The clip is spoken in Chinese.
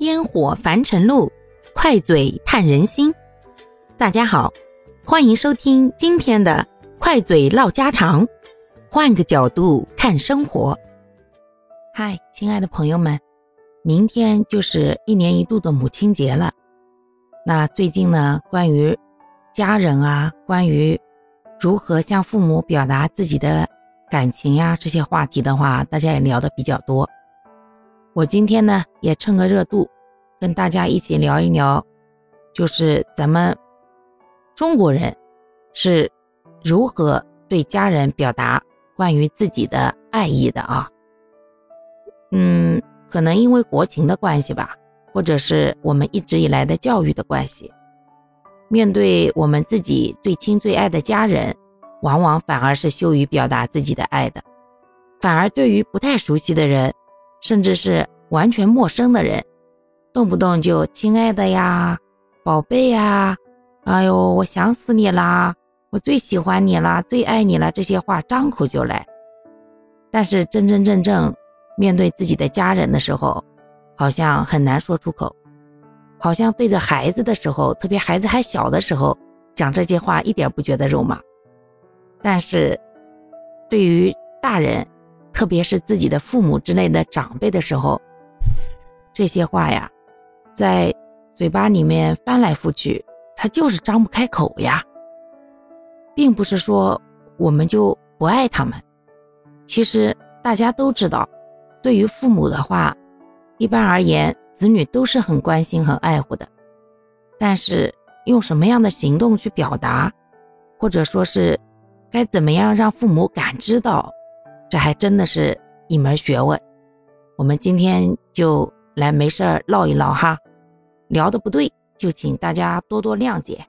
烟火凡尘路，快嘴探人心。大家好，欢迎收听今天的快嘴唠家常，换个角度看生活。嗨，亲爱的朋友们，明天就是一年一度的母亲节了。那最近呢，关于家人啊，关于如何向父母表达自己的感情呀，这些话题的话，大家也聊的比较多。我今天呢，也趁个热度，跟大家一起聊一聊，就是咱们中国人是如何对家人表达关于自己的爱意的啊。嗯，可能因为国情的关系吧，或者是我们一直以来的教育的关系，面对我们自己最亲最爱的家人，往往反而是羞于表达自己的爱的，反而对于不太熟悉的人。甚至是完全陌生的人，动不动就“亲爱的呀，宝贝呀，哎呦，我想死你啦，我最喜欢你啦，最爱你啦”这些话张口就来。但是真真正正面对自己的家人的时候，好像很难说出口。好像对着孩子的时候，特别孩子还小的时候讲这些话一点不觉得肉麻，但是对于大人。特别是自己的父母之类的长辈的时候，这些话呀，在嘴巴里面翻来覆去，他就是张不开口呀。并不是说我们就不爱他们，其实大家都知道，对于父母的话，一般而言，子女都是很关心、很爱护的。但是用什么样的行动去表达，或者说是该怎么样让父母感知到？这还真的是一门学问，我们今天就来没事儿唠一唠哈，聊的不对就请大家多多谅解。